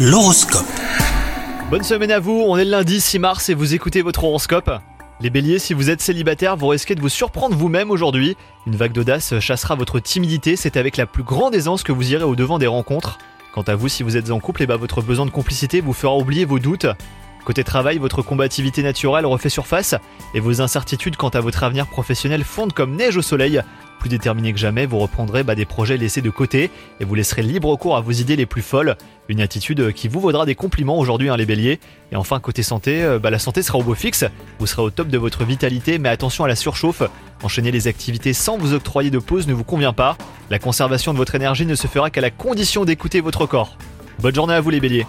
L'horoscope. Bonne semaine à vous, on est le lundi 6 mars et vous écoutez votre horoscope. Les béliers, si vous êtes célibataire, vous risquez de vous surprendre vous-même aujourd'hui. Une vague d'audace chassera votre timidité, c'est avec la plus grande aisance que vous irez au devant des rencontres. Quant à vous, si vous êtes en couple, et bah votre besoin de complicité vous fera oublier vos doutes. Côté travail, votre combativité naturelle refait surface et vos incertitudes quant à votre avenir professionnel fondent comme neige au soleil. Plus déterminé que jamais, vous reprendrez bah, des projets laissés de côté et vous laisserez libre cours à vos idées les plus folles. Une attitude qui vous vaudra des compliments aujourd'hui, hein, les béliers. Et enfin, côté santé, euh, bah, la santé sera au beau fixe. Vous serez au top de votre vitalité, mais attention à la surchauffe. Enchaîner les activités sans vous octroyer de pause ne vous convient pas. La conservation de votre énergie ne se fera qu'à la condition d'écouter votre corps. Bonne journée à vous, les béliers.